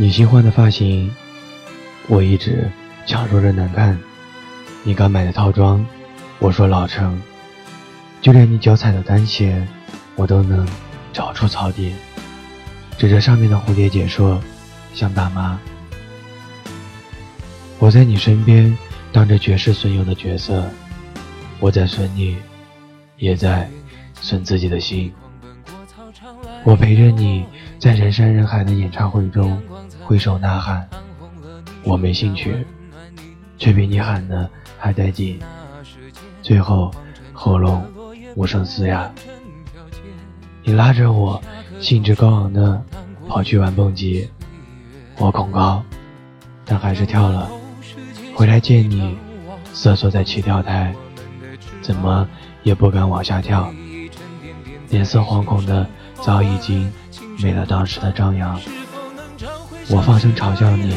你新换的发型，我一直强说着难看。你刚买的套装，我说老成。就连你脚踩的单鞋，我都能找出槽点。指着上面的蝴蝶结说，像大妈。我在你身边，当着绝世损友的角色，我在损你，也在损自己的心。我陪着你在人山人海的演唱会中挥手呐喊，我没兴趣，却比你喊的还带劲。最后喉咙无声嘶哑，你拉着我兴致高昂的跑去玩蹦极，我恐高，但还是跳了。回来见你，瑟缩在起跳台，怎么也不敢往下跳，脸色惶恐的。早已经没了当时的张扬。我放声嘲笑你，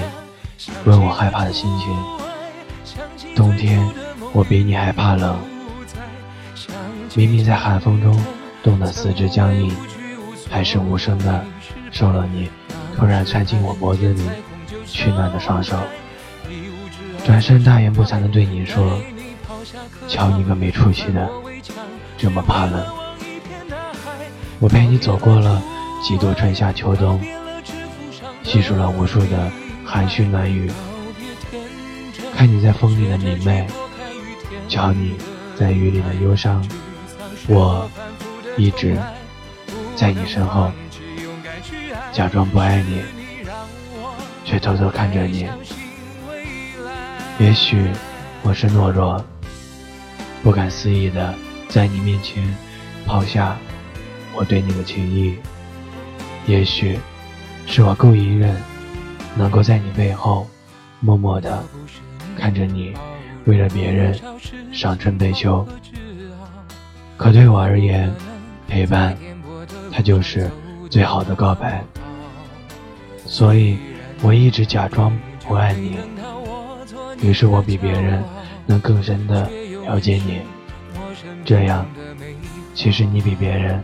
问我害怕的心情。冬天我比你还怕冷，明明在寒风中冻得四肢僵硬，还是无声的受了你突然窜进我脖子里取暖的双手。转身大言不惭的对你说：“瞧你个没出息的，这么怕冷。”我陪你走过了几度春夏秋冬，细数了无数的寒暄暖语，看你在风里的明媚，瞧你在雨里的忧伤，我一直在你身后，假装不爱你，却偷偷看着你。也许我是懦弱，不敢肆意的在你面前抛下。我对你的情谊，也许是我够隐忍，能够在你背后默默的看着你为了别人伤春悲秋。可对我而言，陪伴它就是最好的告白。所以我一直假装不爱你，于是我比别人能更深的了解你。这样，其实你比别人。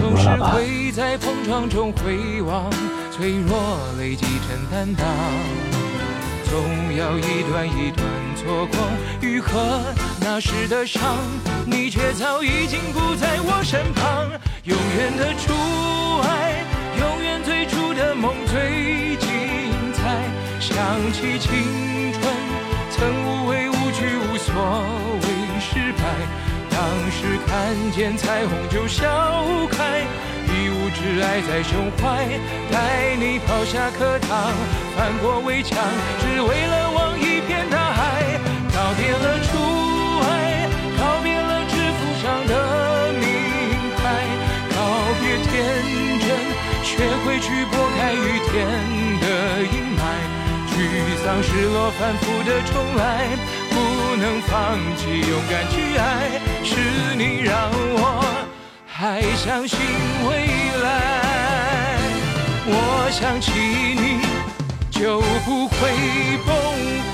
总是会在碰撞中回望，脆弱累积成担当。总要一段一段错过愈合那时的伤，你却早已经不在我身旁。永远的初爱，永远最初的梦最精彩。想起青春，曾无畏无惧无所谓失败。当时看见彩虹就笑开，一无挚爱在胸怀，带你跑下课堂，翻过围墙，只为了望一片大海。告别了初爱，告别了指腹上的名牌，告别天真，学会去拨开雨天的阴霾。沮丧、失落、反复的重来，能放弃，勇敢去爱，是你让我还相信未来。我想起你，就不会崩溃。